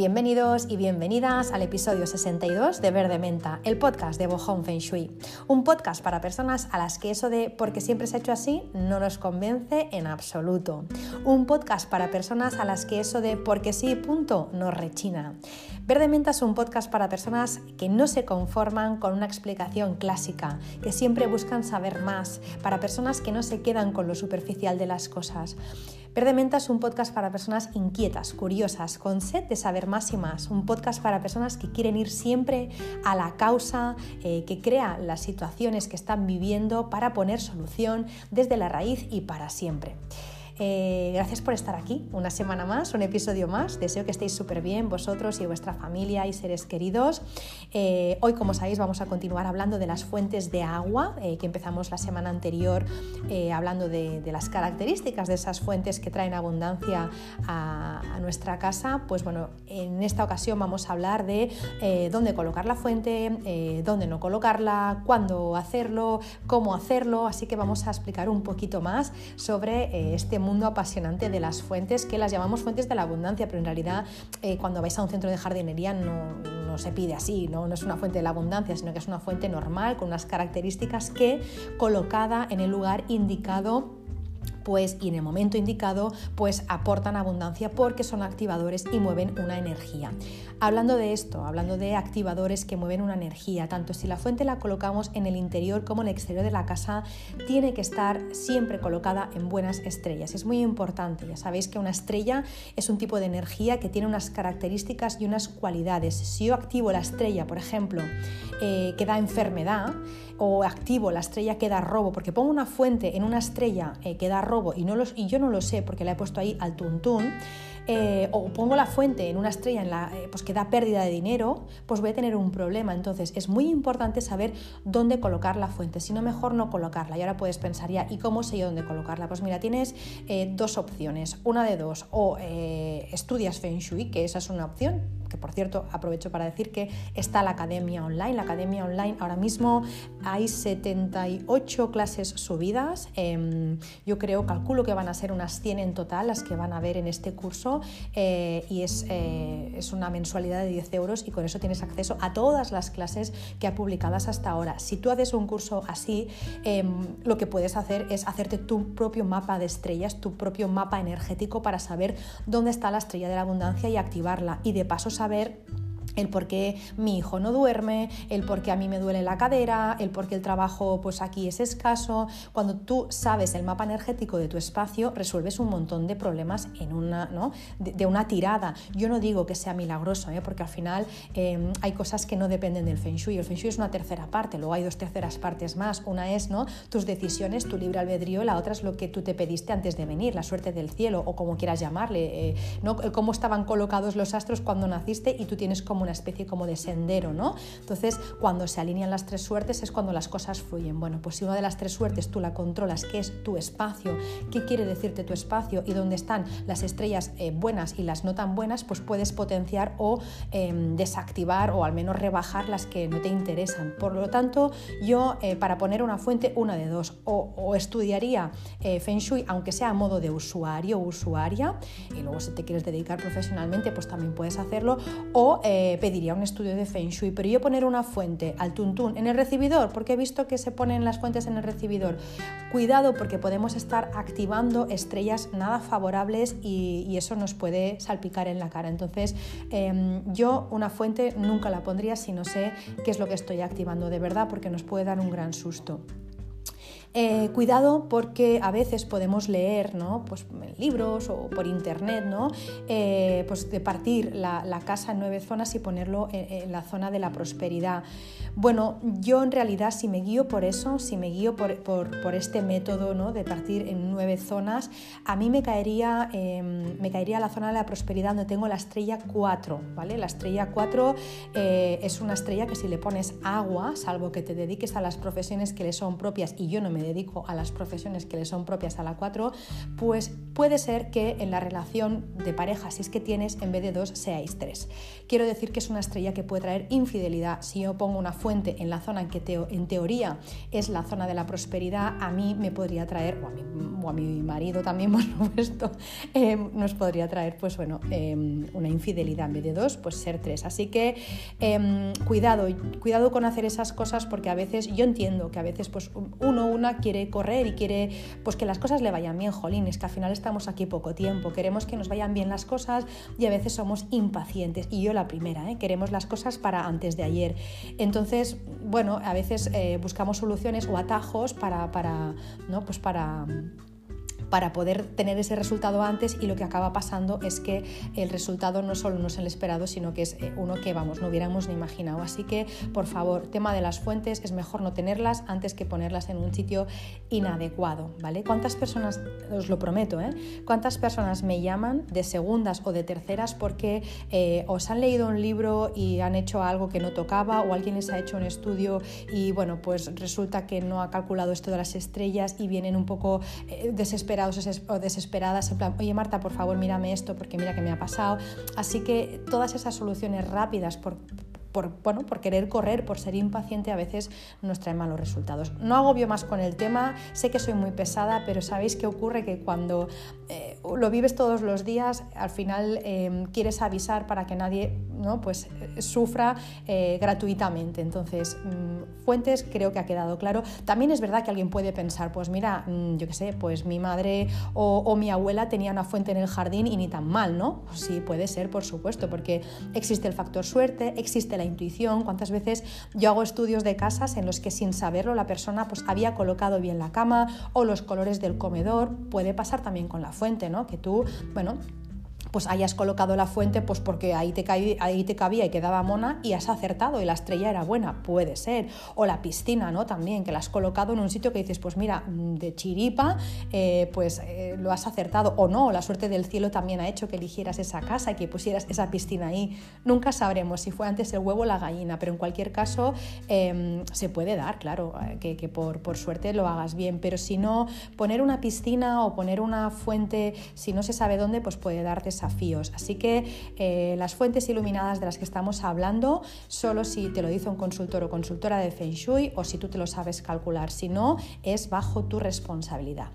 Bienvenidos y bienvenidas al episodio 62 de Verde Menta, el podcast de Bohong Feng Shui. Un podcast para personas a las que eso de porque siempre se ha hecho así no nos convence en absoluto. Un podcast para personas a las que eso de porque sí, punto, nos rechina. Verde Menta es un podcast para personas que no se conforman con una explicación clásica, que siempre buscan saber más, para personas que no se quedan con lo superficial de las cosas. Verde Menta es un podcast para personas inquietas, curiosas, con sed de saber más y más. Un podcast para personas que quieren ir siempre a la causa, eh, que crea las situaciones que están viviendo para poner solución desde la raíz y para siempre. Eh, gracias por estar aquí, una semana más, un episodio más. Deseo que estéis súper bien vosotros y vuestra familia y seres queridos. Eh, hoy, como sabéis, vamos a continuar hablando de las fuentes de agua, eh, que empezamos la semana anterior hablando de, las características de esas fuentes que traen abundancia a, a, nuestra casa. Pues bueno, en esta ocasión vamos a hablar de dónde colocar la fuente, dónde no colocarla, cuándo hacerlo, cómo hacerlo. Así que vamos a explicar un poquito más sobre este mundo mundo apasionante de las fuentes, que las llamamos fuentes de la abundancia, pero en realidad eh, cuando vais a un centro de jardinería no, no se pide así, ¿no? no es una fuente de la abundancia, sino que es una fuente normal con unas características que colocada en el lugar indicado pues y en el momento indicado pues aportan abundancia porque son activadores y mueven una energía. Hablando de esto, hablando de activadores que mueven una energía, tanto si la fuente la colocamos en el interior como en el exterior de la casa, tiene que estar siempre colocada en buenas estrellas. Es muy importante, ya sabéis que una estrella es un tipo de energía que tiene unas características y unas cualidades. Si yo activo la estrella, por ejemplo, eh, que da enfermedad, o activo la estrella que da robo, porque pongo una fuente en una estrella eh, que da robo y, no y yo no lo sé porque la he puesto ahí al tuntún, eh, o pongo la fuente en una estrella en la, eh, pues que da pérdida de dinero, pues voy a tener un problema. Entonces es muy importante saber dónde colocar la fuente, si no mejor no colocarla. Y ahora puedes pensar ya, ¿y cómo sé yo dónde colocarla? Pues mira, tienes dos opciones, una de dos, o estudias Feng Shui, que esa es una opción, que por cierto aprovecho para decir que está la academia online. La academia online ahora mismo hay 78 clases subidas. Em, yo creo, calculo que van a ser unas 100 en total las que van a ver en este curso eh, y es, eh, es, una mensualidad de 10 euros y con eso tienes acceso a todas las clases que ha publicadas hasta ahora. Si tú haces un curso así, em, lo que puedes hacer es hacerte tu propio mapa de estrellas, tu propio mapa energético para saber dónde está la estrella de la abundancia y activarla y de paso saber el por qué mi hijo no duerme, el por qué a mí me duele la cadera, el por qué el trabajo pues aquí es escaso. Cuando tú sabes el mapa energético de tu espacio, resuelves un montón de problemas en una, ¿no? de, una tirada. Yo no digo que sea milagroso, ¿eh? porque al final em, hay cosas que no dependen del Feng Shui. El Feng Shui es una tercera parte, luego hay dos terceras partes más. Una es ¿no? tus decisiones, tu libre albedrío, la otra es lo que tú te pediste antes de venir, la suerte del cielo o como quieras llamarle, eh, ¿no? cómo estaban colocados los astros cuando naciste y tú tienes como una especie como de sendero, ¿no? Entonces, cuando se alinean las tres suertes es cuando las cosas fluyen. Bueno, pues si una de las tres suertes tú la controlas, que es tu espacio, qué quiere decirte tu espacio y dónde están las estrellas eh, buenas y las no tan buenas, pues puedes potenciar o em, desactivar o al menos rebajar las que no te interesan. Por lo tanto, yo eh, para poner una fuente, una de dos, o, estudiaría eh, Feng Shui, aunque sea a modo de usuario o usuaria, y luego si te quieres dedicar profesionalmente, pues también puedes hacerlo, o pediría un estudio de Feng Shui, pero yo poner una fuente al tuntún en el recibidor, porque he visto que se ponen las fuentes en el recibidor, cuidado porque podemos estar activando estrellas nada favorables y, eso nos puede salpicar en la cara. Entonces, em, yo una fuente nunca la pondría si no sé qué es lo que estoy activando de verdad, porque nos puede dar un gran susto. Eh, cuidado porque a veces podemos leer ¿no? pues, en libros o por internet ¿no? Eh, pues de partir la, casa en nueve zonas y ponerlo en, la zona de la prosperidad. Bueno, yo en realidad si me guío por eso, si me guío por, este método ¿no? de partir en nueve zonas, a mí me caería, em, me caería la zona de la prosperidad donde tengo la estrella 4. ¿vale? La estrella 4 eh, es una estrella que si le pones agua, salvo que te dediques a las profesiones que le son propias y yo no me dedico a las profesiones que le son propias a la 4, pues puede ser que en la relación de pareja, si es que tienes, en vez de dos, seáis tres. Quiero decir que es una estrella que puede traer infidelidad. Si yo pongo una fuente en la zona en que en teoría es la zona de la prosperidad, a mí me podría traer, o a mi, o a mi marido también, por supuesto, eh, nos podría traer, pues bueno, eh, una infidelidad en vez de dos, pues ser tres. Así que eh, cuidado, cuidado con hacer esas cosas porque a veces yo entiendo que a veces pues uno una quiere correr y quiere pues que las cosas le vayan bien, jolín, es que al final estamos aquí poco tiempo, queremos que nos vayan bien las cosas y a veces somos impacientes y yo la primera, ¿eh? queremos las cosas para antes de ayer. Entonces, bueno, a veces eh, buscamos soluciones o atajos para, para, ¿no? pues para para poder tener ese resultado antes y lo que acaba pasando es que el resultado no solo no es el esperado, sino que es eh, uno que vamos, no hubiéramos ni imaginado. Así que, por favor, tema de las fuentes, es mejor no tenerlas antes que ponerlas en un sitio inadecuado, ¿vale? ¿Cuántas personas, os lo prometo, ¿eh? ¿Cuántas personas me llaman de segundas o de terceras porque eh, os han leído un libro y han hecho algo que no tocaba o alguien les ha hecho un estudio y bueno, pues resulta que no ha calculado esto de las estrellas y vienen un poco eh, desesperados o desesperadas, en plan, oye Marta, por favor, mírame esto porque mira que me ha pasado. Así que todas esas soluciones rápidas por, por, bueno, por querer correr, por ser impaciente, a veces nos trae malos resultados. No agobio más con el tema, sé que soy muy pesada, pero sabéis que ocurre que cuando eh, lo vives todos los días, al final em, quieres avisar para que nadie ¿no? pues, eh, sufra eh, gratuitamente. Entonces, mm, fuentes creo que ha quedado claro. También es verdad que alguien puede pensar, pues mira, mm, yo qué sé, pues mi madre o, o, mi abuela tenía una fuente en el jardín y ni tan mal, ¿no? Sí, puede ser, por supuesto, porque existe el factor suerte, existe la intuición. ¿Cuántas veces yo hago estudios de casas en los que sin saberlo la persona pues había colocado bien la cama o los colores del comedor? Puede pasar también con la fuente, ¿no? Que tú, bueno, pues hayas colocado la fuente pues porque ahí te, ahí te cabía y quedaba mona y has acertado y la estrella era buena, puede ser. O la piscina, ¿no? También, que la has colocado en un sitio que dices, pues mira, mm, de chiripa, eh, pues eh, lo has acertado. O no, la suerte del cielo también ha hecho que eligieras esa casa y que pusieras esa piscina ahí. Nunca sabremos si fue antes el huevo o la gallina, pero en cualquier caso em, se puede dar, claro, eh, que, que por, por suerte lo hagas bien. Pero si no, poner una piscina o poner una fuente, si no se sabe dónde, pues puede darte Así que eh, las fuentes iluminadas de las que estamos hablando, solo si te lo dice un consultor o consultora de Feng Shui o si tú te lo sabes calcular, si no, es bajo tu responsabilidad.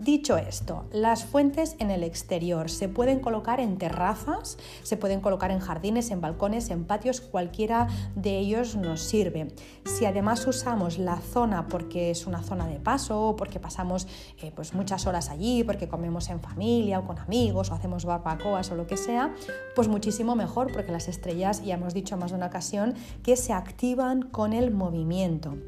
Dicho esto, las fuentes en el exterior se pueden colocar en terrazas, se pueden colocar en jardines, en balcones, en patios, cualquiera de ellos nos sirve. Si además usamos la zona porque es una zona de paso, porque pasamos eh, pues muchas horas allí, porque comemos en familia o con amigos o hacemos barbacoas o lo que sea, pues muchísimo mejor porque las estrellas, ya hemos dicho más de una ocasión, que se activan con el movimiento.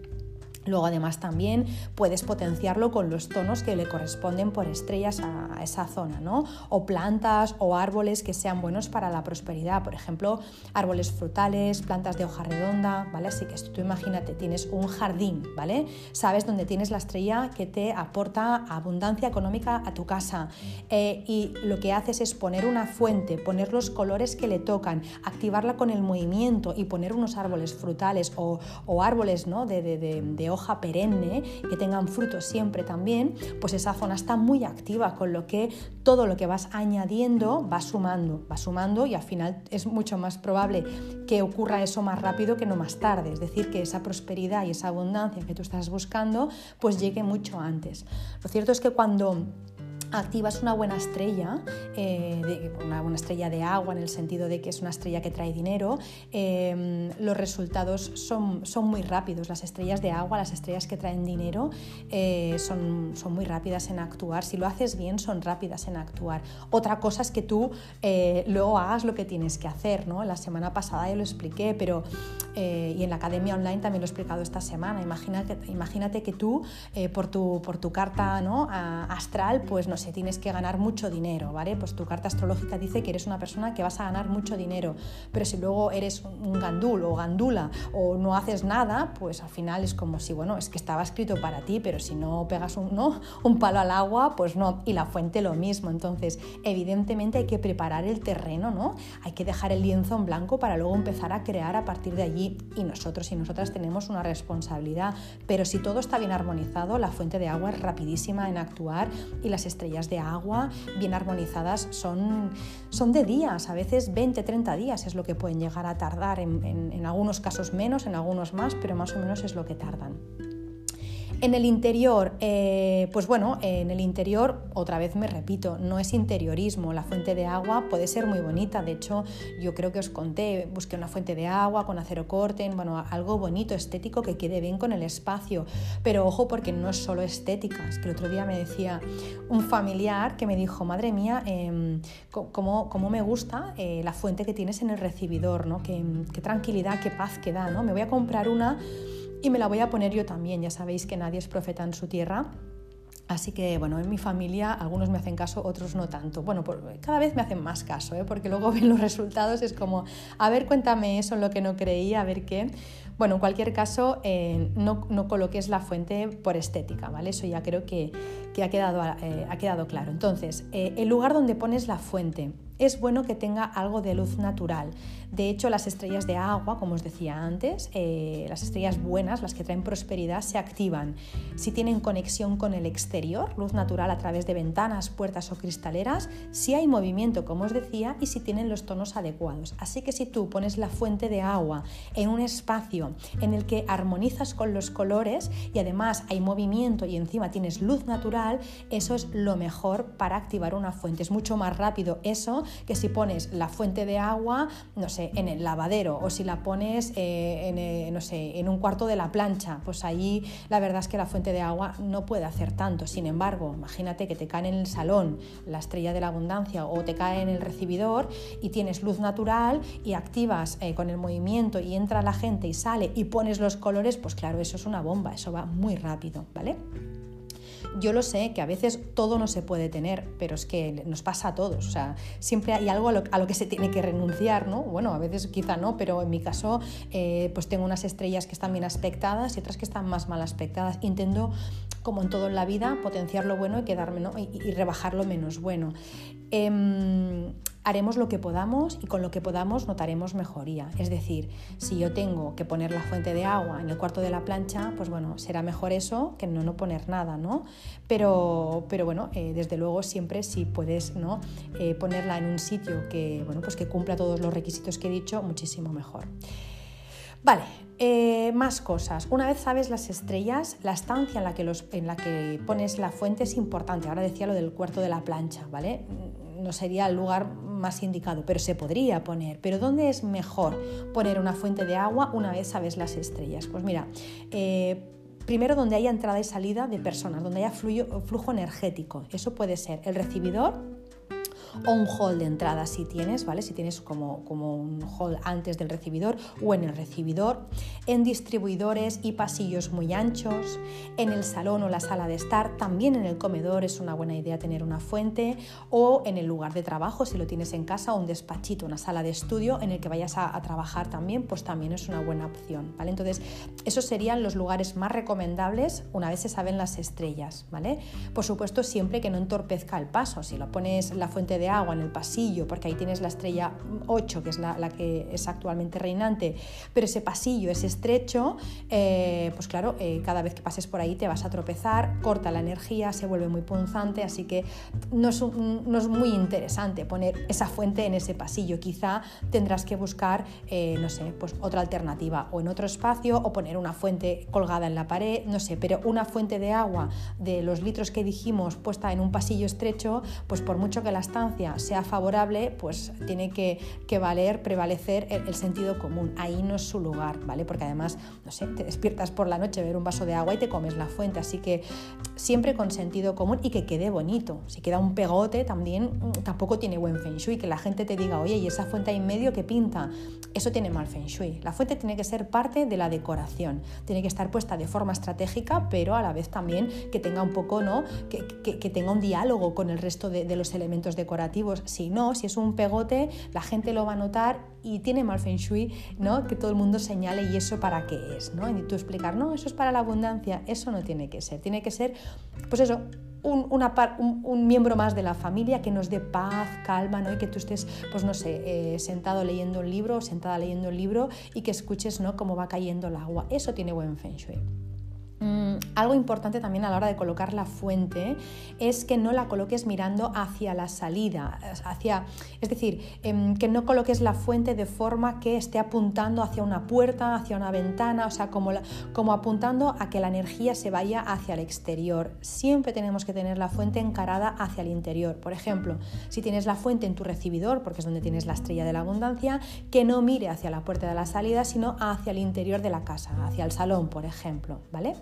Luego además también puedes potenciarlo con los tonos que le corresponden por estrellas a, esa zona, ¿no? O plantas o árboles que sean buenos para la prosperidad, por ejemplo, árboles frutales, plantas de hoja redonda, ¿vale? Así que tú imagínate, tienes un jardín, ¿vale? Sabes dónde tienes la estrella que te aporta abundancia económica a tu casa eh, y lo que haces es poner una fuente, poner los colores que le tocan, activarla con el movimiento y poner unos árboles frutales o, árboles, ¿no? de, de, hoja perenne, que tengan frutos siempre también, pues esa zona está muy activa, con lo que todo lo que vas añadiendo va sumando, va sumando y al final es mucho más probable que ocurra eso más rápido que no más tarde, es decir, que esa prosperidad y esa abundancia que tú estás buscando pues llegue mucho antes. Lo cierto es que cuando activas una buena estrella, eh, una buena estrella de agua en el sentido de que es una estrella que trae dinero, em, los resultados son, son, muy rápidos. Las estrellas de agua, las estrellas que traen dinero, eh, son, son, muy rápidas en actuar. Si lo haces bien, son rápidas en actuar. Otra cosa es que tú eh, luego hagas lo que tienes que hacer. ¿no? La semana pasada ya lo expliqué, pero y en la academia online también lo he explicado esta semana. Imagínate, imagínate que tú, por, tu, por tu carta ¿no? astral, pues no si tienes que ganar mucho dinero, ¿vale? Pues tu carta astrológica dice que eres una persona que vas a ganar mucho dinero, pero si luego eres un gandul o gandula o no haces nada, pues al final es como si, bueno, es que estaba escrito para ti, pero si no pegas un, ¿no? un palo al agua, pues no, y la fuente lo mismo. Entonces, evidentemente hay que preparar el terreno, ¿no? Hay que dejar el lienzo en blanco para luego empezar a crear a partir de allí y, nosotros y nosotras tenemos una responsabilidad. Pero si todo está bien armonizado, la fuente de agua es rapidísima en actuar y las estrellas de agua bien armonizadas son, son de días, a veces 20, 30 días es lo que pueden llegar a tardar, en, en algunos casos menos, en algunos más, pero más o menos es lo que tardan. En el interior, eh, pues bueno, en el interior, otra vez me repito, no es interiorismo. La fuente de agua puede ser muy bonita. De hecho, yo creo que os conté, busqué una fuente de agua con acero corten, bueno, algo bonito, estético, que quede bien con el espacio. Pero ojo, porque no es solo estética. Es que el otro día me decía un familiar que me dijo, madre mía, eh, cómo, cómo, me gusta eh, la fuente que tienes en el recibidor, ¿no? Qué, qué tranquilidad, qué paz que da, ¿no? Me voy a comprar una y me la voy a poner yo también, ya sabéis que nadie es profeta en su tierra. Así que, bueno, en mi familia algunos me hacen caso, otros no tanto. Bueno, cada vez me hacen más caso, ¿eh? porque luego ven los resultados, es como, a ver, cuéntame eso, lo que no creía, a ver qué. Bueno, en cualquier caso, eh, no, no, coloques la fuente por estética, ¿vale? Eso ya creo que, que ha, quedado, eh, ha quedado claro. Entonces, el lugar donde pones la fuente, es bueno que tenga algo de luz natural. De hecho, las estrellas de agua, como os decía antes, eh, las estrellas buenas, las que traen prosperidad, se activan si tienen conexión con el exterior, luz natural a través de ventanas, puertas o cristaleras, si hay movimiento, como os decía, y si tienen los tonos adecuados. Así que si tú pones la fuente de agua en un espacio en el que armonizas con los colores y además hay movimiento y encima tienes luz natural, eso es lo mejor para activar una fuente. Es mucho más rápido eso que si pones la fuente de agua, no sé, en el lavadero o si la pones eh, en, eh, no sé, en un cuarto de la plancha, pues ahí la verdad es que la fuente de agua no puede hacer tanto. Sin embargo, imagínate que te cae en el salón la estrella de la abundancia o te cae en el recibidor y tienes luz natural y activas eh, con el movimiento y entra la gente y sale y pones los colores, pues claro, eso es una bomba, eso va muy rápido, ¿vale? Yo lo sé, que a veces todo no se puede tener, pero es que nos pasa a todos. O sea, siempre hay algo a lo, que se tiene que renunciar, ¿no? Bueno, a veces quizá no, pero en mi caso, eh, pues tengo unas estrellas que están bien aspectadas y otras que están más mal aspectadas. Intento, como en todo en la vida, potenciar lo bueno y quedarme, ¿no? y, rebajar lo menos bueno. Em, haremos lo que podamos y con lo que podamos notaremos mejoría. Es decir, si yo tengo que poner la fuente de agua en el cuarto de la plancha, pues bueno, será mejor eso que no, no poner nada, ¿no? Pero, pero bueno, eh, desde luego siempre si puedes ¿no? Eh, ponerla en un sitio que, bueno, pues que cumpla todos los requisitos que he dicho, muchísimo mejor. Vale, eh, más cosas. Una vez sabes las estrellas, la estancia en la, que los, en la que pones la fuente es importante. Ahora decía lo del cuarto de la plancha, ¿vale? No sería el lugar más indicado, pero se podría poner. Pero ¿dónde es mejor poner una fuente de agua una vez sabes las estrellas? Pues mira, eh, primero donde haya entrada y salida de personas, donde haya flujo energético. Eso puede ser el recibidor o un hall de entrada si tienes, ¿vale? Si tienes como, como un hall antes del recibidor o en el recibidor, en distribuidores y pasillos muy anchos, en el salón o la sala de estar, también en el comedor es una buena idea tener una fuente o en el lugar de trabajo si lo tienes en casa un despachito, una sala de estudio en el que vayas a, a trabajar también, pues también es una buena opción, ¿vale? Entonces, esos serían los lugares más recomendables una vez se saben las estrellas, ¿vale? Por supuesto, siempre que no entorpezca el paso, si lo pones la fuente de de agua en el pasillo, porque ahí tienes la estrella 8, que es la, que es actualmente reinante, pero ese pasillo es estrecho, eh, pues claro, eh, cada vez que pases por ahí te vas a tropezar, corta la energía, se vuelve muy punzante, así que no es, no es muy interesante poner esa fuente en ese pasillo. Quizá tendrás que buscar, eh, no sé, pues otra alternativa, o en otro espacio, o poner una fuente colgada en la pared, no sé, pero una fuente de agua de los litros que dijimos puesta en un pasillo estrecho, pues por mucho que la estancia sea favorable, pues tiene que, valer, prevalecer el, sentido común. Ahí no es su lugar, ¿vale? Porque además, no sé, te despiertas por la noche, ver un vaso de agua y te comes la fuente. Así que siempre con sentido común y que quede bonito. Si queda un pegote, también mm, tampoco tiene buen feng shui. Que la gente te diga, oye, ¿y esa fuente ahí en medio que pinta? Eso tiene mal feng shui. La fuente tiene que ser parte de la decoración. Tiene que estar puesta de forma estratégica, pero a la vez también que tenga un poco, ¿no? Que, que, tenga un diálogo con el resto de, de los elementos decorativos si no, si es un pegote, la gente lo va a notar y tiene mal feng shui, ¿no? Que todo el mundo señale y eso para qué es, ¿no? Y tú explicar, no, eso es para la abundancia, eso no tiene que ser. Tiene que ser, pues eso, un, miembro más de la familia que nos dé paz, calma, ¿no? y que tú estés, pues no sé, eh, sentado leyendo un libro, sentada leyendo un libro y que escuches ¿no? cómo va cayendo el agua. Eso tiene buen feng shui. Mm, algo importante también a la hora de colocar la fuente es que no la coloques mirando hacia la salida, hacia, es decir, em, que no coloques la fuente de forma que esté apuntando hacia una puerta, hacia una ventana, o sea, como, como apuntando a que la energía se vaya hacia el exterior. Siempre tenemos que tener la fuente encarada hacia el interior. Por ejemplo, si tienes la fuente en tu recibidor, porque es donde tienes la estrella de la abundancia, que no mire hacia la puerta de la salida, sino hacia el interior de la casa, hacia el salón, por ejemplo, ¿vale?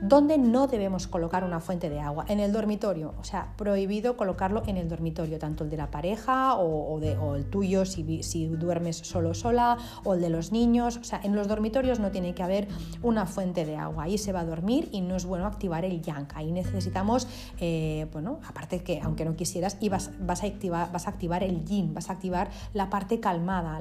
¿Dónde no debemos colocar una fuente de agua? En el dormitorio, o sea, prohibido colocarlo en el dormitorio, tanto el de la pareja o, el tuyo si, duermes solo sola, o el de los niños. O sea, en los dormitorios no tiene que haber una fuente de agua. Ahí se va a dormir y no es bueno activar el yang. Ahí necesitamos, eh, bueno, aparte que aunque no quisieras, y vas, a activar, vas a activar el yin, vas a activar la parte calmada.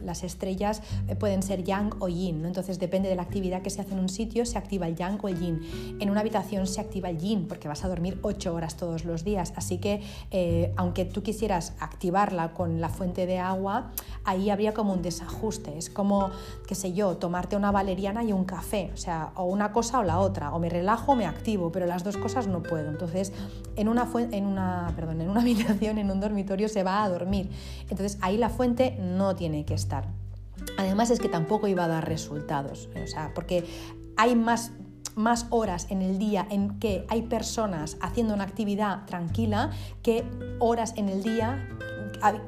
las estrellas eh, pueden ser yang o yin, entonces depende de la actividad que se hace en un sitio se activa el yang o el yin. En una habitación se activa el yin porque vas a dormir 8 horas todos los días. Así que eh, aunque tú quisieras activarla con la fuente de agua, ahí habría como un desajuste. Es como, qué sé yo, tomarte una valeriana y un café. O sea, o una cosa o la otra. O me relajo o me activo, pero las dos cosas no puedo. Entonces, en una, en una, perdón, en una habitación, en un dormitorio, se va a dormir. Entonces, ahí la fuente no tiene que estar. Además es que tampoco iba a dar resultados, o sea, porque hay más más horas en el día en que hay personas haciendo una actividad tranquila que horas en el día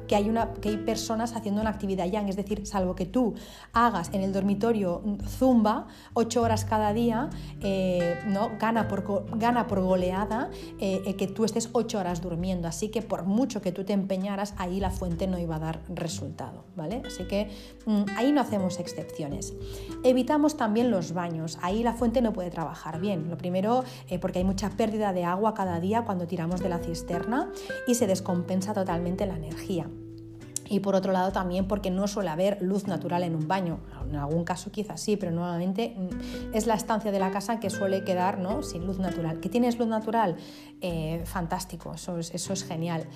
que hay, una, que hay personas haciendo una actividad yang, es decir, salvo que tú hagas en el dormitorio zumba ocho horas cada día, eh, ¿no? gana, por, gana por goleada eh, que tú estés ocho horas durmiendo. Así que por mucho que tú te empeñaras, ahí la fuente no iba a dar resultado. ¿vale? Así que mm, ahí no hacemos excepciones. Evitamos también los baños. Ahí la fuente no puede trabajar bien. Lo primero, eh, porque hay mucha pérdida de agua cada día cuando tiramos de la cisterna y se descompensa totalmente la energía y por otro lado también porque no suele haber luz natural en un baño. En algún caso quizás sí, pero normalmente mm, es la estancia de la casa que suele quedar ¿no? sin luz natural. ¿Que tienes luz natural? Eh, fantástico, eso eso es genial.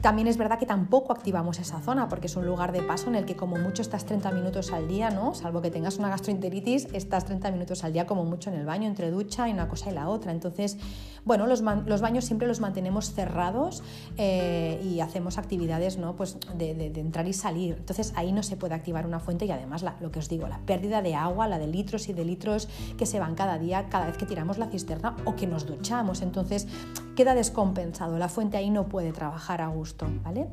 También es verdad que tampoco activamos esa zona porque es un lugar de paso en el que como mucho estás 30 minutos al día, ¿no? Salvo que tengas una gastroenteritis, estás 30 minutos al día como mucho en el baño, entre ducha y una cosa y la otra. Entonces, bueno, los, baños siempre los mantenemos cerrados eh, y hacemos actividades, ¿no? Pues de, entrar y salir. Entonces ahí no se puede activar una fuente y además lo que os digo, la pérdida de agua, la de litros y de litros que se van cada día, cada vez que tiramos la cisterna o que nos duchamos. Entonces queda descompensado, la fuente ahí no puede trabajar a gusto. ¿vale?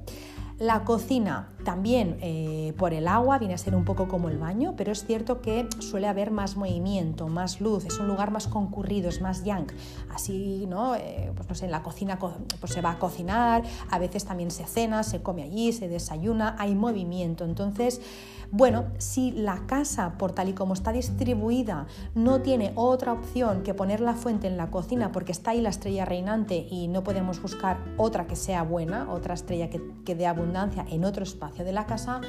La cocina también eh, por el agua viene a ser un poco como el baño, pero es cierto que suele haber más movimiento, más luz, es un lugar más concurrido, es más yang. Así, ¿no? Eh, pues no sé, en la cocina pues se va a cocinar, a veces también se cena, se come allí, se desayuna, hay movimiento. Entonces, bueno, si la casa, por tal y como está distribuida, no tiene otra opción que poner la fuente en la cocina porque está ahí la estrella reinante y no podemos buscar otra que sea buena, otra estrella que, dé abundancia en otro espacio de la casa,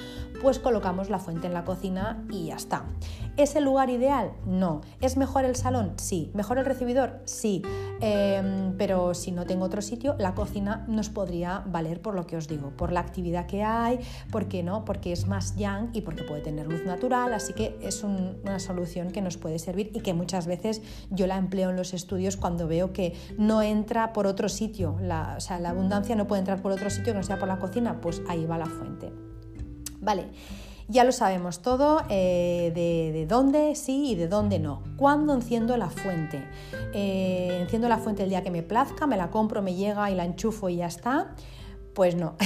pues colocamos la fuente en la cocina y ya está. ¿Es el lugar ideal? No. ¿Es mejor el salón? Sí. ¿Mejor el recibidor? Sí. Em, pero si no tengo otro sitio, la cocina nos podría valer por lo que os digo, por la actividad que hay, porque no, porque es más yang y porque puede tener luz natural, así que es una solución que nos puede servir y que muchas veces yo la empleo en los estudios cuando veo que no entra por otro sitio, o sea, la abundancia no puede entrar por otro sitio que no sea por la cocina, pues ahí va la fuente. Vale. Ya lo sabemos todo eh, de, dónde sí y de dónde no. ¿Cuándo enciendo la fuente? Eh, enciendo la fuente el día que me plazca, me la compro, me llega y la enchufo y ya está. Pues no,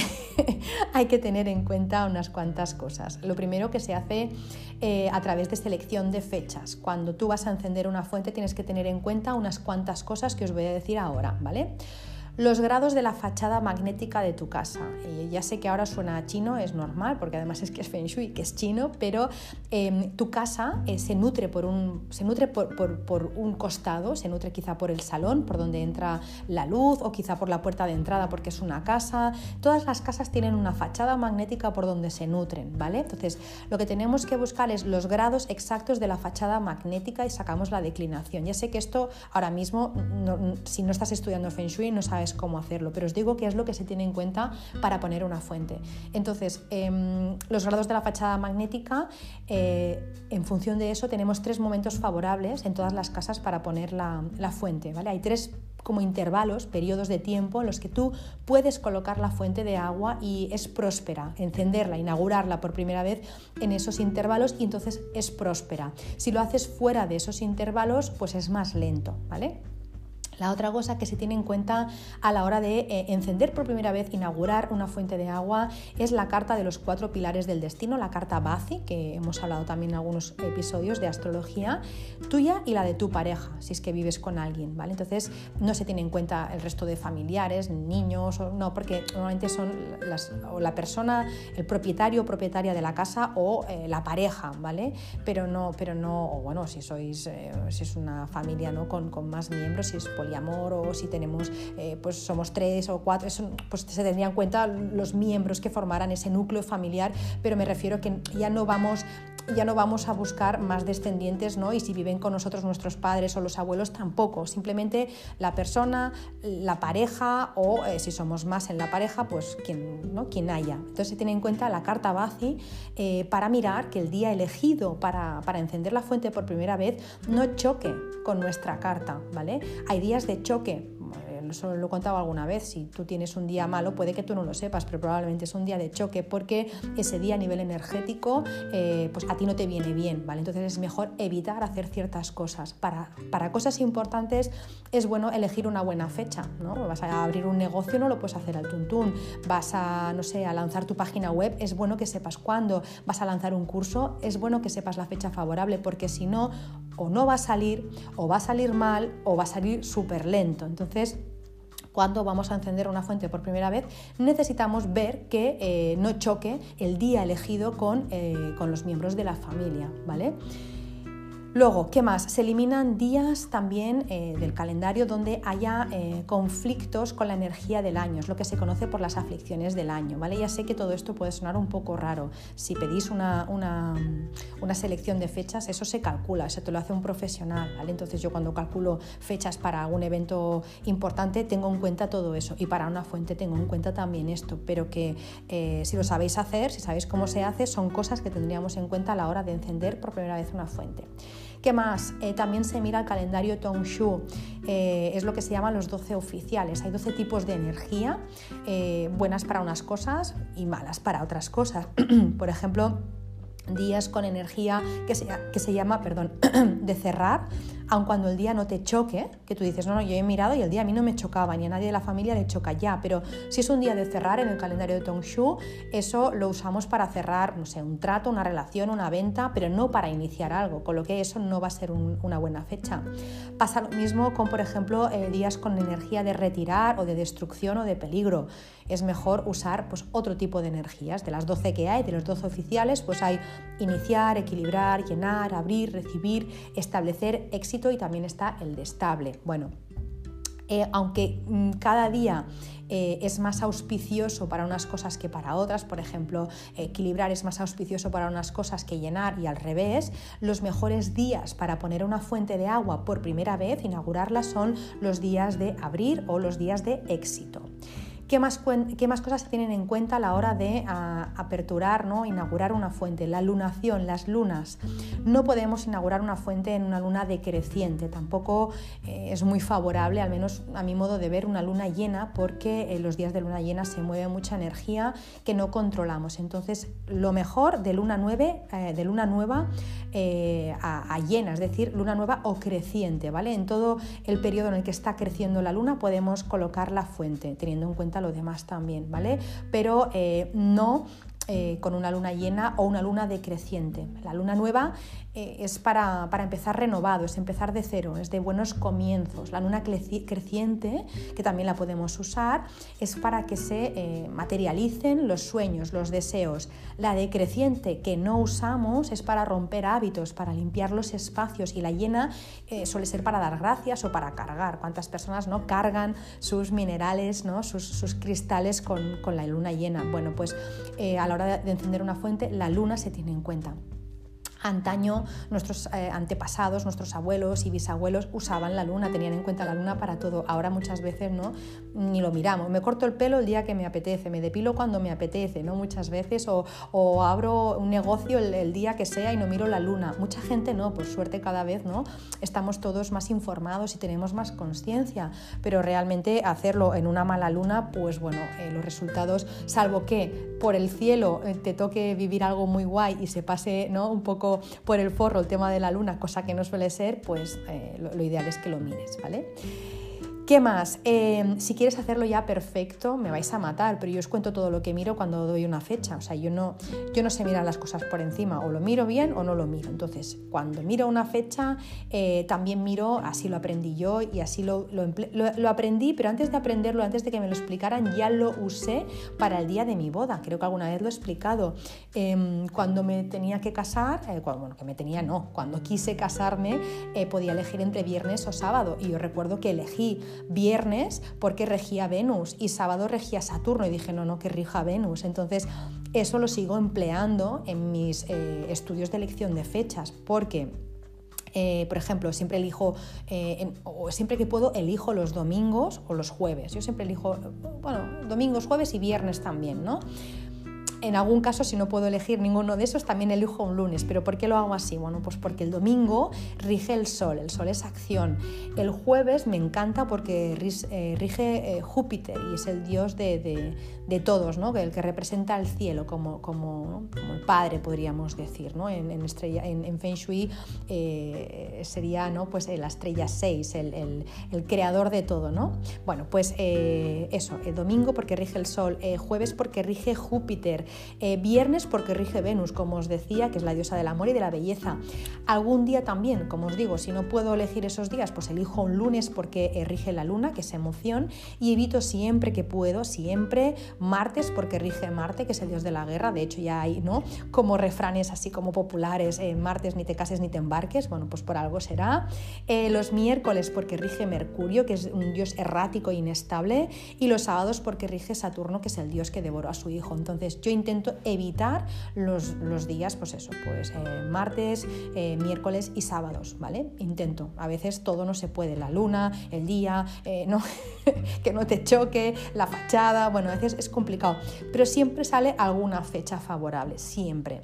hay que tener en cuenta unas cuantas cosas. Lo primero que se hace eh, a través de selección de fechas. Cuando tú vas a encender una fuente tienes que tener en cuenta unas cuantas cosas que os voy a decir ahora, ¿vale? Los grados de la fachada magnética de tu casa. Eh, ya sé que ahora suena chino, es normal, porque además es que es Feng Shui, que es chino, pero em, tu casa eh, se nutre, por un, se nutre por, por, un costado, se nutre quizá por el salón, por donde entra la luz, o quizá por la puerta de entrada, porque es una casa. Todas las casas tienen una fachada magnética por donde se nutren, ¿vale? Entonces, lo que tenemos que buscar es los grados exactos de la fachada magnética y sacamos la declinación. Ya sé que esto ahora mismo, si no estás estudiando Feng Shui, no sabes cómo hacerlo, pero os digo que es lo que se tiene en cuenta para poner una fuente. Entonces, em, los grados de la fachada magnética, eh, en función de eso, tenemos tres momentos favorables en todas las casas para poner la, la fuente. ¿vale? Hay tres como intervalos, periodos de tiempo en los que tú puedes colocar la fuente de agua y es próspera, encenderla, inaugurarla por primera vez en esos intervalos y entonces es próspera. Si lo haces fuera de esos intervalos, pues es más lento, ¿vale? La otra cosa que se tiene en cuenta a la hora de eh, encender por primera vez, inaugurar una fuente de agua, es la carta de los cuatro pilares del destino, la carta Bazi, que hemos hablado también en algunos episodios de astrología, tuya y la de tu pareja, si es que vives con alguien, ¿vale? Entonces no se tiene en cuenta el resto de familiares, niños, o, no, porque normalmente son la persona, el propietario o propietaria de la casa o eh, la pareja, ¿vale? Pero no, pero no, o bueno, si sois, eh, si es una familia ¿no? con, con más miembros, si es poliamor o si tenemos, eh, pues somos tres o cuatro, eso, pues se tendrían en cuenta los miembros que formaran ese núcleo familiar, pero me refiero que ya no vamos ya no vamos a buscar más descendientes, ¿no? Y si viven con nosotros nuestros padres o los abuelos, tampoco. Simplemente la persona, la pareja o eh, si somos más en la pareja, pues quien, ¿no? quien haya. Entonces se tiene en cuenta la carta Bazi eh, para mirar que el día elegido para, para encender la fuente por primera vez no choque con nuestra carta, ¿vale? Hay días de choque, eso lo he contado alguna vez, si tú tienes un día malo puede que tú no lo sepas, pero probablemente es un día de choque porque ese día a nivel energético eh, pues a ti no te viene bien, ¿vale? Entonces es mejor evitar hacer ciertas cosas. Para, para cosas importantes es bueno elegir una buena fecha, ¿no? Vas a abrir un negocio, no lo puedes hacer al tuntún, vas a, no sé, a lanzar tu página web, es bueno que sepas cuándo, vas a lanzar un curso, es bueno que sepas la fecha favorable porque si no, o no va a salir, o va a salir mal, o va a salir súper lento. Entonces, cuando vamos a encender una fuente por primera vez, necesitamos ver que eh, no choque el día elegido con, eh, con los miembros de la familia, ¿vale? Luego, ¿qué más? Se eliminan días también eh, del calendario donde haya eh, conflictos con la energía del año, es lo que se conoce por las aflicciones del año, ¿vale? Ya sé que todo esto puede sonar un poco raro. Si pedís una, una, selección de fechas, eso se calcula, eso te lo hace un profesional, ¿vale? Entonces yo cuando calculo fechas para algún evento importante tengo en cuenta todo eso y para una fuente tengo en cuenta también esto, pero que eh, si lo sabéis hacer, si sabéis cómo se hace, son cosas que tendríamos en cuenta a la hora de encender por primera vez una fuente. ¿Qué más? Eh, también se mira el calendario Tongshu, eh, es lo que se llama los 12 oficiales. Hay 12 tipos de energía, eh, buenas para unas cosas y malas para otras cosas. Por ejemplo, días con energía que se, que se llama, perdón, de cerrar, aun cuando el día no te choque, que tú dices, no, no, yo he mirado y el día a mí no me chocaba, ni a nadie de la familia le choca ya, pero si es un día de cerrar en el calendario de Tongshu, eso lo usamos para cerrar, no sé, un trato, una relación, una venta, pero no para iniciar algo, con lo que eso no va a ser una buena fecha. Pasa lo mismo con, por ejemplo, eh, días con energía de retirar o de destrucción o de peligro. Es mejor usar pues, otro tipo de energías. De las 12 que hay, de los 12 oficiales, pues hay iniciar, equilibrar, llenar, abrir, recibir, establecer, y también está el de estable. Bueno, eh, aunque mm, cada día eh, es más auspicioso para unas cosas que para otras, por ejemplo, equilibrar es más auspicioso para unas cosas que llenar y al revés, los mejores días para poner una fuente de agua por primera vez, inaugurarla, son los días de abrir o los días de éxito. ¿Qué más, ¿Qué más, cosas se tienen en cuenta a la hora de aperturar, ¿no? inaugurar una fuente? La lunación, las lunas. No podemos inaugurar una fuente en una luna decreciente, tampoco eh, es muy favorable, al menos a mi modo de ver, una luna llena, porque en los días de luna llena se mueve mucha energía que no controlamos. Entonces, lo mejor de luna, eh, de luna nueva eh, a, a, llena, es decir, luna nueva o creciente, ¿vale? En todo el periodo en el que está creciendo la luna podemos colocar la fuente, teniendo en cuenta lo demás también, ¿vale? Pero eh, no eh, con una luna llena o una luna decreciente. La luna nueva eh, es para, empezar renovado, es empezar de cero, es de buenos comienzos. La luna creciente, que también la podemos usar, es para que se eh, materialicen los sueños, los deseos. La decreciente, que no usamos, es para romper hábitos, para limpiar los espacios y la llena suele ser para dar gracias o para cargar. ¿Cuántas personas no cargan sus minerales, ¿no? sus, cristales con, la luna llena? Bueno, pues a la hora de encender una fuente, la luna se tiene en cuenta. Antaño nuestros eh, antepasados, nuestros abuelos y bisabuelos usaban la luna, tenían en cuenta la luna para todo. Ahora muchas veces no, ni lo miramos. Me corto el pelo el día que me apetece, me depilo cuando me apetece, ¿no? Muchas veces, o, abro un negocio el, día que sea y no miro la luna. Mucha gente no, por suerte cada vez no, estamos todos más informados y tenemos más conciencia, pero realmente hacerlo en una mala luna, pues bueno, eh, los resultados, salvo que por el cielo eh, te toque vivir algo muy guay y se pase ¿no? un poco por el forro el tema de la luna, cosa que no suele ser, pues eh, lo, lo, ideal es que lo mires, ¿vale? ¿Qué más? Em, si quieres hacerlo ya perfecto, me vais a matar, pero yo os cuento todo lo que miro cuando doy una fecha. O sea, yo no, yo no sé mirar las cosas por encima, o lo miro bien o no lo miro. Entonces, cuando miro una fecha, eh, también miro, así lo aprendí yo y así lo, lo, aprendí, pero antes de aprenderlo, antes de que me lo explicaran, ya lo usé para el día de mi boda. Creo que alguna vez lo he explicado. Em, cuando me tenía que casar, eh, bueno, que me tenía no, cuando quise casarme, eh, podía elegir entre viernes o sábado. Y yo recuerdo que elegí viernes porque regía Venus y sábado regía Saturno y dije, no, no, que rija Venus. Entonces, eso lo sigo empleando en mis eh, estudios de elección de fechas porque... Eh, por ejemplo, siempre elijo, eh, o siempre que puedo, elijo los domingos o los jueves. Yo siempre elijo, bueno, domingos, jueves y viernes también, ¿no? En algún caso, si no puedo elegir ninguno de esos, también elijo un lunes. ¿Pero por qué lo hago así? Bueno, pues porque el domingo rige el sol, el sol es acción. El jueves me encanta porque eh, rige eh, Júpiter y es el dios de, todos, ¿no? el que representa el cielo como, como, el padre, podríamos decir. ¿no? En, estrella, en, Feng Shui eh, sería ¿no? pues, la estrella 6, el, creador de todo. ¿no? Bueno, pues eso, el domingo porque rige el sol, jueves porque rige Júpiter, eh, viernes porque rige Venus, como os decía, que es la diosa del amor y de la belleza. Algún día también, como os digo, si no puedo elegir esos días, pues elijo un lunes porque eh, rige la luna, que es emoción, y evito siempre que puedo, siempre martes porque rige Marte, que es el dios de la guerra. De hecho, ya hay, ¿no? Como refranes así como populares, eh, martes ni te cases ni te embarques, bueno, pues por algo será. los miércoles porque rige Mercurio, que es un dios errático e inestable, y los sábados porque rige Saturno, que es el dios que devoró a su hijo. Entonces, yo intento evitar los, días, pues eso, pues eh, martes, eh, miércoles y sábados, ¿vale? Intento. A veces todo no se puede, la luna, el día, eh, no, que no te choque, la fachada, bueno, a veces es complicado, pero siempre sale alguna fecha favorable, siempre.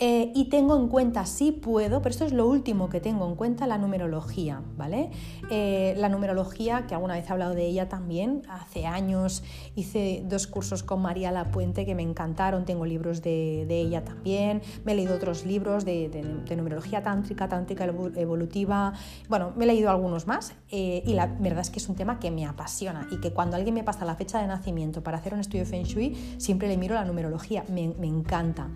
Eh, y tengo en cuenta, sí puedo, pero esto es lo último que tengo en cuenta, la numerología, ¿vale? Eh, la numerología, que alguna vez he hablado de ella también, hace años hice dos cursos con María Lapuente que me encantaron, tengo libros de, ella también, me he leído otros libros de, numerología tántrica, tántrica evolutiva, bueno, me he leído algunos más eh, y la verdad es que es un tema que me apasiona y que cuando alguien me pasa la fecha de nacimiento para hacer un estudio Feng Shui, siempre le miro la numerología, me, me encanta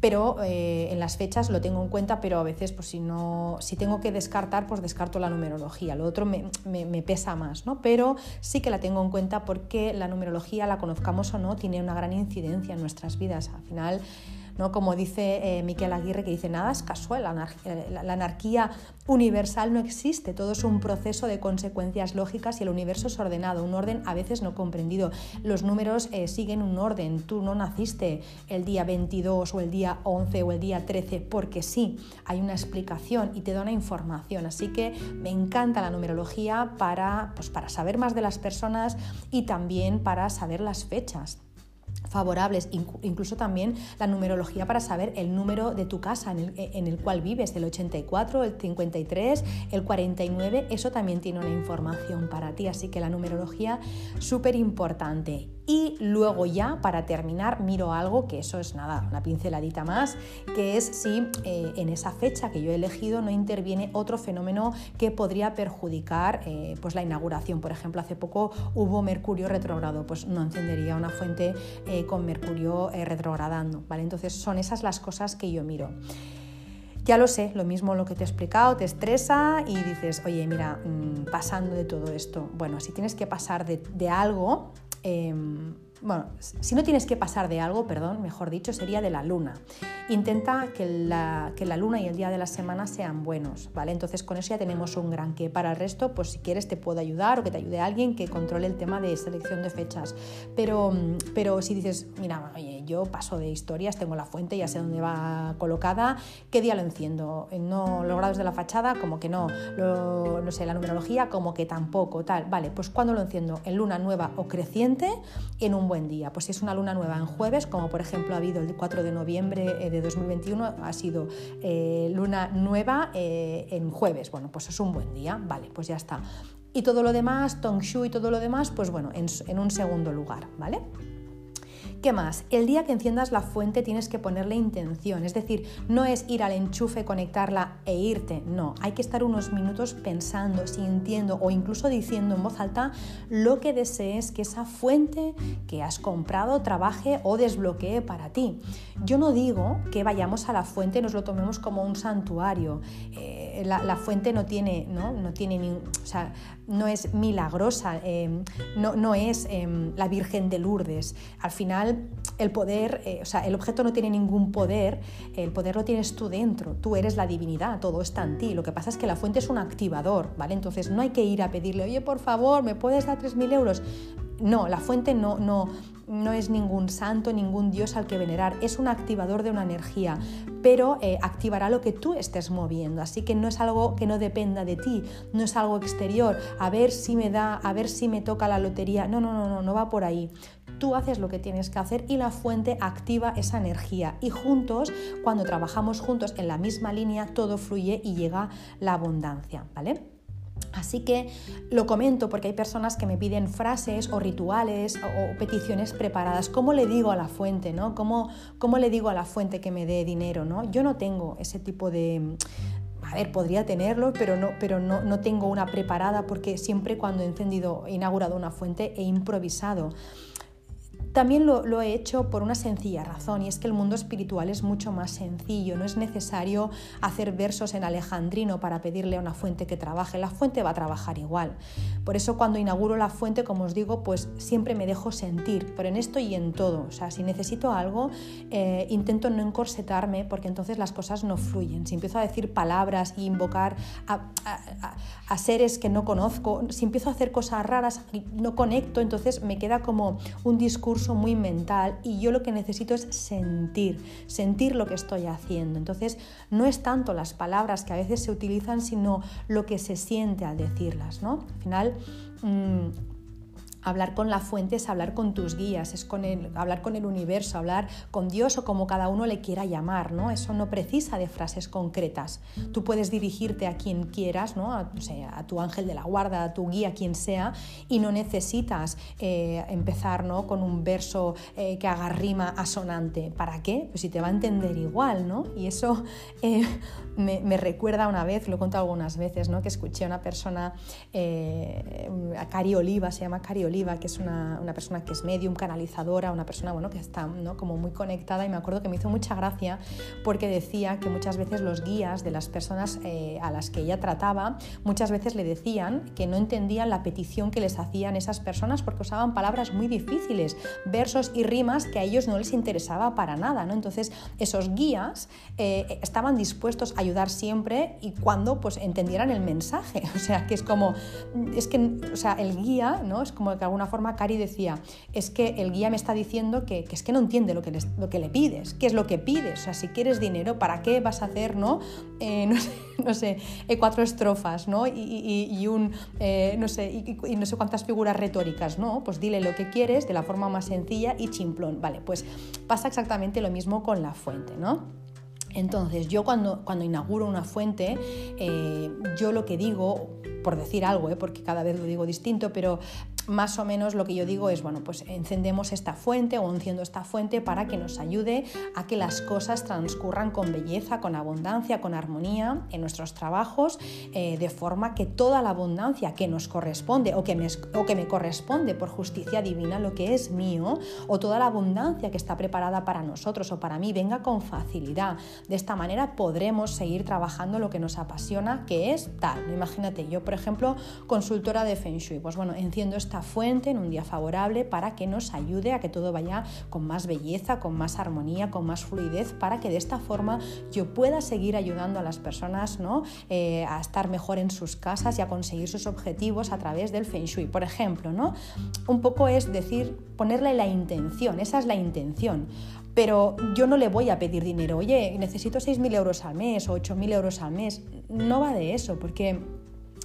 pero eh, en las fechas lo tengo en cuenta, pero a veces pues si no, si tengo que descartar, pues descarto la numerología, lo otro me, me, pesa más, ¿no? Pero sí que la tengo en cuenta porque la numerología, la conozcamos o no, tiene una gran incidencia en nuestras vidas. Al final ¿no? Como dice eh, Miquel Aguirre, que dice, nada es casual, eh, la, anarquía universal no existe, todo es un proceso de consecuencias lógicas y el universo es ordenado, un orden a veces no comprendido. Los números eh, siguen un orden, tú no naciste el día 22 o el día 11 o el día 13 porque sí, hay una explicación y te da una información, así que me encanta la numerología para, pues, para saber más de las personas y también para saber las fechas favorables, incluso también la numerología para saber el número de tu casa en el, cual vives, el 84, el 53, el 49, eso también tiene una información para ti, así que la numerología súper importante. Y luego ya, para terminar, miro algo que eso es nada, una pinceladita más, que es si eh, en esa fecha que yo he elegido no interviene otro fenómeno que podría perjudicar eh, pues la inauguración. Por ejemplo, hace poco hubo Mercurio retrogrado, pues no encendería una fuente eh, con Mercurio retrogradando. Entonces son esas las cosas que yo miro. Ya lo sé, lo mismo lo que te he explicado, te estresa y dices, oye, mira, mm, pasando de todo esto, bueno, si tienes que pasar de algo, em, bueno, si no tienes que pasar de algo, perdón, mejor dicho, sería de la luna. Intenta que la, que la, luna y el día de la semana sean buenos, ¿vale? Entonces con eso ya tenemos un gran que. Para el resto, pues si quieres te puedo ayudar o que te ayude alguien que controle el tema de selección de fechas. Pero, pero si dices, mira, oye, yo paso de historias, tengo la fuente, ya sé dónde va colocada, ¿qué día lo enciendo? No, los grados de la fachada, como que no, no sé, la numerología, como que tampoco, tal. Vale, pues cuando lo enciendo? En luna nueva o creciente, en un buen día. Pues si es una luna nueva en jueves, como por ejemplo ha habido el 4 de noviembre eh, de 2021, ha sido eh, luna nueva eh, en jueves. Bueno, pues es un buen día, vale, pues ya está. Y todo lo demás, Tongshu y todo lo demás, pues bueno, en, en un segundo lugar, ¿vale? ¿Qué más? El día que enciendas la fuente tienes que ponerle intención, es decir, no es ir al enchufe, conectarla e irte, no, hay que estar unos minutos pensando, sintiendo o incluso diciendo en voz alta lo que desees que esa fuente que has comprado trabaje o desbloquee para ti. Yo no digo que vayamos a la fuente y nos lo tomemos como un santuario. Eh, la, fuente no tiene, ¿no? Tiene ni, o sea, no es milagrosa, no, no, es em, la Virgen de Lourdes. Al final, el poder, eh, o sea, el objeto no tiene ningún poder, el poder lo tienes tú dentro, tú eres la divinidad, todo está en ti. Lo que pasa es que la fuente es un activador, ¿vale? Entonces no hay que ir a pedirle, oye, por favor, ¿me puedes dar 3.000 euros? No, la fuente no, no, no es ningún santo, ningún dios al que venerar, es un activador de una energía, pero eh, activará lo que tú estés moviendo, así que no es algo que no dependa de ti, no es algo exterior, a ver si me da, a ver si me toca la lotería, no, no, no, no, no va por ahí. Tú haces lo que tienes que hacer y la fuente activa esa energía y juntos, cuando trabajamos juntos en la misma línea, todo fluye y llega la abundancia, ¿vale? Así que lo comento porque hay personas que me piden frases o rituales o, peticiones preparadas. ¿Cómo le digo a la fuente? ¿no? ¿Cómo, ¿Cómo, le digo a la fuente que me dé dinero? ¿no? Yo no tengo ese tipo de... A ver, podría tenerlo, pero, no, pero no, no tengo una preparada porque siempre cuando he encendido, he inaugurado una fuente, he improvisado. También lo, he hecho por una sencilla razón y es que el mundo espiritual es mucho más sencillo, no es necesario hacer versos en alejandrino para pedirle a una fuente que trabaje, la fuente va a trabajar igual. Por eso cuando inauguro la fuente, como os digo, pues siempre me dejo sentir, pero en esto y en todo. O sea, si necesito algo, eh, intento no encorsetarme porque entonces las cosas no fluyen. Si empiezo a decir palabras y invocar a, a seres que no conozco, si empiezo a hacer cosas raras y no conecto, entonces me queda como un discurso muy mental y yo lo que necesito es sentir, sentir lo que estoy haciendo. Entonces, no es tanto las palabras que a veces se utilizan, sino lo que se siente al decirlas, ¿no? Al final, mm, Hablar con la fuente es hablar con tus guías, es hablar con el universo, hablar con Dios o como cada uno le quiera llamar, ¿no? Eso no precisa de frases concretas. Tú puedes dirigirte a quien quieras, ¿no? A, tu ángel de la guarda, a tu guía, quien sea, y no necesitas eh, empezar ¿no? con un verso eh, que haga rima asonante. ¿Para qué? Pues si te va a entender igual, ¿no? Y eso eh, me, recuerda una vez, lo he contado algunas veces, ¿no? Que escuché a una persona, a Cari Oliva, se llama Cari Oliva, que es una, persona que es medium, canalizadora, una persona bueno, que está ¿no? como muy conectada y me acuerdo que me hizo mucha gracia porque decía que muchas veces los guías de las personas eh, a las que ella trataba, muchas veces le decían que no entendían la petición que les hacían esas personas porque usaban palabras muy difíciles, versos y rimas que a ellos no les interesaba para nada. ¿no? Entonces esos guías eh, estaban dispuestos a ayudar siempre y cuando pues entendieran el mensaje. O sea, que es como, es que, o sea, el guía, ¿no? Es como que alguna forma Cari decía, es que el guía me está diciendo que, es que no entiende lo que, le pides, qué es lo que pides, o sea, si quieres dinero, ¿para qué vas a hacer, no, eh, no sé, eh, cuatro estrofas, ¿no? Y, un, eh, no sé, y, no sé cuántas figuras retóricas, ¿no? Pues dile lo que quieres de la forma más sencilla y chimplón, vale, pues pasa exactamente lo mismo con la fuente, ¿no? Entonces, yo cuando, cuando inauguro una fuente, yo lo que digo, por decir algo, porque cada vez lo digo distinto, pero más o menos lo que yo digo es, bueno, pues encendemos esta fuente o enciendo esta fuente para que nos ayude a que las cosas transcurran con belleza, con abundancia, con armonía en nuestros trabajos, eh, de forma que toda la abundancia que nos corresponde o que, me, o que me corresponde por justicia divina, lo que es mío, o toda la abundancia que está preparada para nosotros o para mí, venga con facilidad. De esta manera podremos seguir trabajando lo que nos apasiona, que es tal. Imagínate, yo por ejemplo, consultora de Feng Shui, pues bueno, enciendo esta fuente en un día favorable para que nos ayude a que todo vaya con más belleza, con más armonía, con más fluidez, para que de esta forma yo pueda seguir ayudando a las personas ¿no? Eh, a estar mejor en sus casas y a conseguir sus objetivos a través del Feng Shui. Por ejemplo, ¿no? un poco es decir, ponerle la intención, esa es la intención pero yo no le voy a pedir dinero, oye, necesito 6.000 euros al mes o 8.000 euros al mes. No va de eso, porque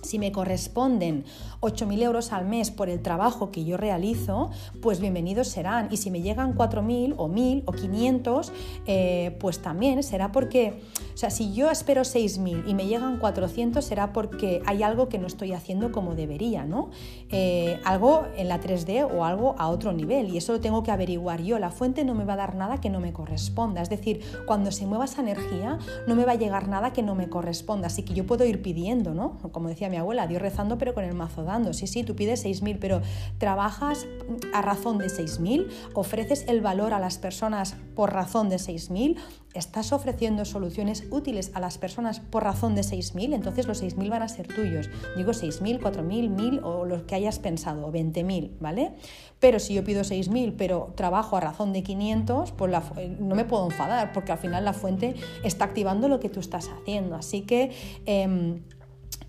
si me corresponden 8.000 euros al mes por el trabajo que yo realizo, pues bienvenidos serán. Y si me llegan 4.000 o 1.000 o 500, eh, pues también será porque, o sea, si yo espero 6.000 y me llegan 400, será porque hay algo que no estoy haciendo como debería, ¿no? Eh, algo en la 3D o algo a otro nivel. Y eso lo tengo que averiguar yo. La fuente no me va a dar nada que no me corresponda. Es decir, cuando se mueva esa energía, no me va a llegar nada que no me corresponda. Así que yo puedo ir pidiendo, ¿no? Como decía mi abuela, Dios rezando pero con el mazo dando. Sí, sí, tú pides 6.000, pero trabajas a razón de 6.000, ofreces el valor a las personas por razón de 6.000, estás ofreciendo soluciones útiles a las personas por razón de 6.000, entonces los 6.000 van a ser tuyos. Digo 6.000, 4.000, 1.000 o los que hayas pensado, o 20.000, ¿vale? Pero si yo pido 6.000, pero trabajo a razón de 500, pues no me puedo enfadar porque al final la fuente está activando lo que tú estás haciendo. Así que... Em,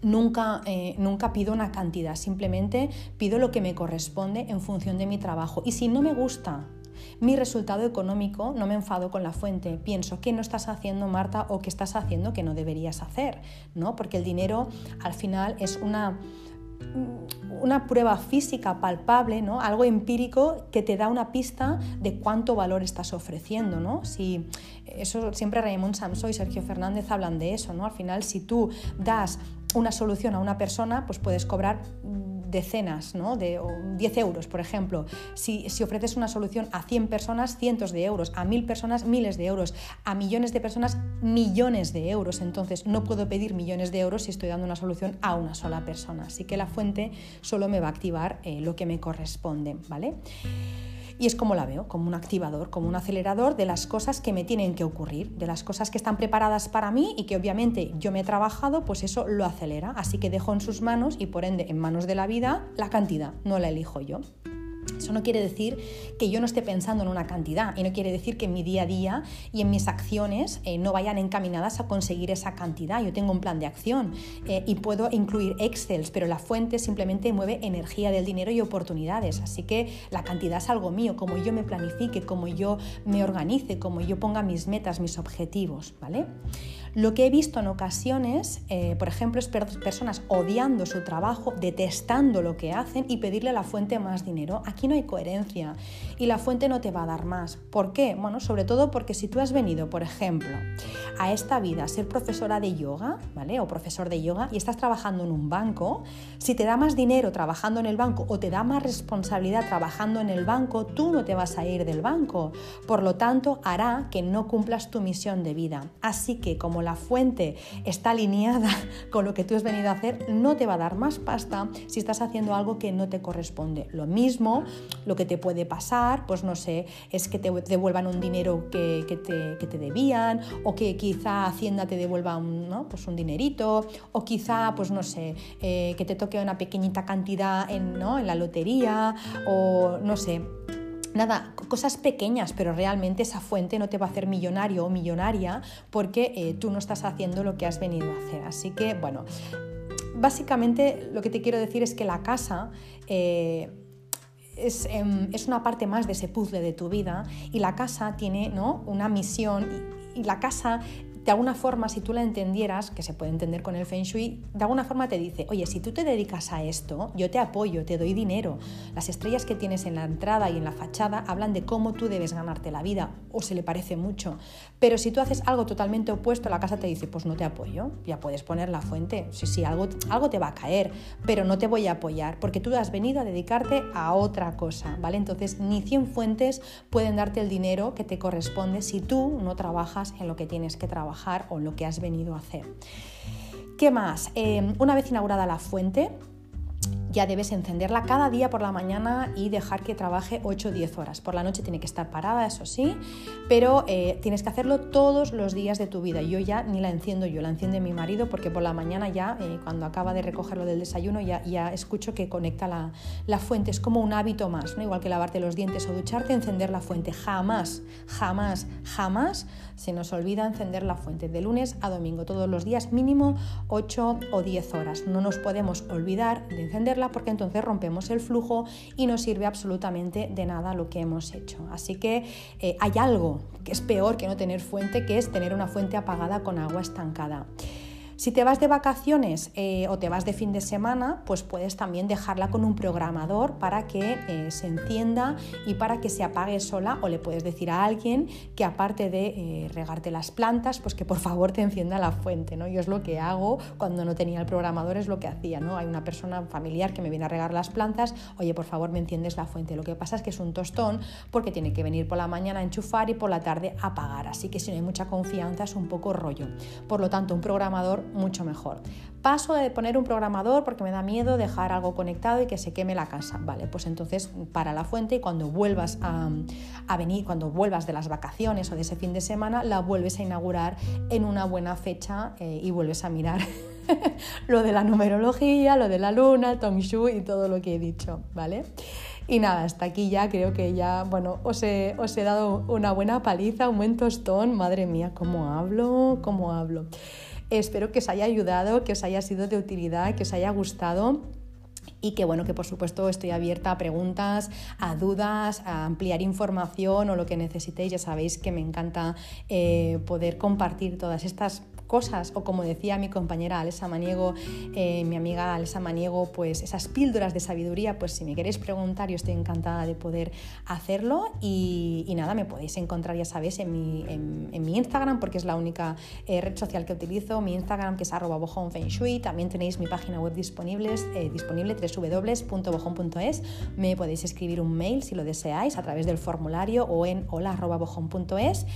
Nunca, eh, nunca pido una cantidad, simplemente pido lo que me corresponde en función de mi trabajo. Y si no me gusta mi resultado económico, no me enfado con la fuente, pienso qué no estás haciendo Marta o qué estás haciendo que no deberías hacer, ¿no? Porque el dinero al final es una una prueba física palpable, ¿no? algo empírico que te da una pista de cuánto valor estás ofreciendo. ¿no? Si, eso siempre Raymond Samso y Sergio Fernández hablan de eso. ¿no? Al final, si tú das una solución a una persona, pues puedes cobrar decenas, ¿no? de 10 euros, por ejemplo. Si, si, ofreces una solución a 100 personas, cientos de euros, a 1000 personas, miles de euros, a millones de personas, millones de euros. Entonces, no puedo pedir millones de euros si estoy dando una solución a una sola persona. Así que la fuente solo me va a activar eh, lo que me corresponde, ¿vale? Y es como la veo, como un activador, como un acelerador de las cosas que me tienen que ocurrir, de las cosas que están preparadas para mí y que obviamente yo me he trabajado, pues eso lo acelera. Así que dejo en sus manos y por ende en manos de la vida la cantidad, no la elijo yo. Eso no quiere decir que yo no esté pensando en una cantidad y no quiere decir que en mi día a día y en mis acciones eh, no vayan encaminadas a conseguir esa cantidad. Yo tengo un plan de acción eh, y puedo incluir Excel, pero la fuente simplemente mueve energía del dinero y oportunidades. Así que la cantidad es algo mío, como yo me planifique, como yo me organice, como yo ponga mis metas, mis objetivos. ¿vale? Lo que he visto en ocasiones, eh, por ejemplo, es personas odiando su trabajo, detestando lo que hacen y pedirle a la fuente más dinero. Aquí no hay coherencia y la fuente no te va a dar más. ¿Por qué? Bueno, sobre todo porque si tú has venido, por ejemplo, a esta vida a ser profesora de yoga, ¿vale? O profesor de yoga y estás trabajando en un banco, si te da más dinero trabajando en el banco o te da más responsabilidad trabajando en el banco, tú no te vas a ir del banco. Por lo tanto, hará que no cumplas tu misión de vida. Así que como la fuente está alineada con lo que tú has venido a hacer, no te va a dar más pasta si estás haciendo algo que no te corresponde. Lo mismo, lo que te puede pasar, pues no sé, es que te devuelvan un dinero que, te, debían o que quizá Hacienda te devuelva un, pues un dinerito o quizá, pues no sé, eh, que te toque una pequeñita cantidad en, ¿no? en la lotería o no sé Nada, cosas pequeñas, pero realmente esa fuente no te va a hacer millonario o millonaria porque eh, tú no estás haciendo lo que has venido a hacer. Así que, bueno, básicamente lo que te quiero decir es que la casa... Eh, em, es, una parte más de ese puzzle de tu vida y la casa tiene ¿no? una misión y la casa de alguna forma, si tú la entendieras, que se puede entender con el Feng Shui, de alguna forma te dice, oye, si tú te dedicas a esto, yo te apoyo, te doy dinero. Las estrellas que tienes en la entrada y en la fachada hablan de cómo tú debes ganarte la vida, o se le parece mucho. Pero si tú haces algo totalmente opuesto, la casa te dice, pues no te apoyo, ya puedes poner la fuente, sí, sí, algo, algo te va a caer, pero no te voy a apoyar, porque tú has venido a dedicarte a otra cosa, ¿vale? Entonces, ni 100 fuentes pueden darte el dinero que te corresponde si tú no trabajas en lo que tienes que trabajar o lo que has venido a hacer. ¿Qué más? Eh, una vez inaugurada la fuente, ya debes encenderla cada día por la mañana y dejar que trabaje 8 o 10 horas. Por la noche tiene que estar parada, eso sí, pero eh, tienes que hacerlo todos los días de tu vida. Yo ya ni la enciendo yo, la enciende mi marido porque por la mañana ya, eh, cuando acaba de recogerlo del desayuno, ya, ya escucho que conecta la, la, fuente. Es como un hábito más, ¿no? igual que lavarte los dientes o ducharte, encender la fuente. Jamás, jamás, jamás se nos olvida encender la fuente de lunes a domingo, todos los días mínimo 8 o 10 horas. No nos podemos olvidar de encenderla porque entonces rompemos el flujo y no sirve absolutamente de nada lo que hemos hecho. Así que eh, hay algo que es peor que no tener fuente, que es tener una fuente apagada con agua estancada. Si te vas de vacaciones eh, o te vas de fin de semana, pues puedes también dejarla con un programador para que eh, se encienda y para que se apague sola o le puedes decir a alguien que aparte de eh, regarte las plantas, pues que por favor te encienda la fuente. ¿no? Yo es lo que hago cuando no tenía el programador, es lo que hacía. ¿no? Hay una persona familiar que me viene a regar las plantas, oye, por favor me enciendes la fuente. Lo que pasa es que es un tostón porque tiene que venir por la mañana a enchufar y por la tarde a apagar. Así que si no hay mucha confianza es un poco rollo. Por lo tanto, un programador mucho mejor. Paso de poner un programador porque me da miedo dejar algo conectado y que se queme la casa. Vale, pues entonces para la fuente y cuando vuelvas a, venir, cuando vuelvas de las vacaciones o de ese fin de semana, la vuelves a inaugurar en una buena fecha eh, y vuelves a mirar lo de la numerología, lo de la luna, el Tom Shui y todo lo que he dicho, ¿vale? Y nada, hasta aquí ya creo que ya, bueno, os he, os he dado una buena paliza, un buen tostón. Madre mía, cómo hablo, cómo hablo. Espero que os haya ayudado, que os haya sido de utilidad, que os haya gustado y que bueno, que por supuesto estoy abierta a preguntas, a dudas, a ampliar información o lo que necesitéis. Ya sabéis que me encanta eh, poder compartir todas estas cosas. O como decía mi compañera Alesa Maniego, eh, mi amiga Alesa Maniego, pues esas píldoras de sabiduría, pues si me queréis preguntar yo estoy encantada de poder hacerlo. Y, nada, me podéis encontrar ya sabéis en mi, en, mi Instagram porque es la única eh, red social que utilizo, mi Instagram que es arroba bojonfengshui, también tenéis mi página web disponibles, eh, disponible www.bojon.es, me podéis escribir un mail si lo deseáis a través del formulario o en hola.bojon.es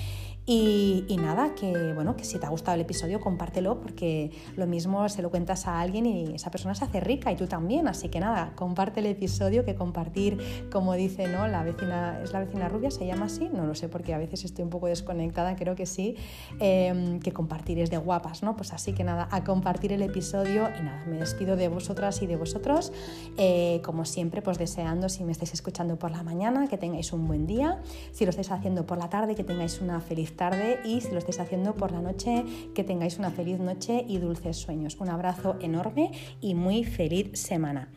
y, nada, que bueno, que si te ha gustado el episodio, compártelo porque lo mismo se lo cuentas a alguien y esa persona se hace rica y tú también. Así que nada, comparte el episodio, que compartir, como dice, ¿no? La vecina, ¿es la vecina rubia? ¿Se llama así? No lo sé porque a veces estoy un poco desconectada, creo que sí. Em, que compartir es de guapas, ¿no? Pues así que nada, a compartir el episodio y nada, me despido de vosotras y de vosotros. Eh, como siempre, pues deseando, si me estáis escuchando por la mañana, que tengáis un buen día. Si lo estáis haciendo por la tarde, que tengáis una feliz tarde y si lo estáis haciendo por la noche, que tengáis una feliz noche y dulces sueños. Un abrazo enorme y muy feliz semana.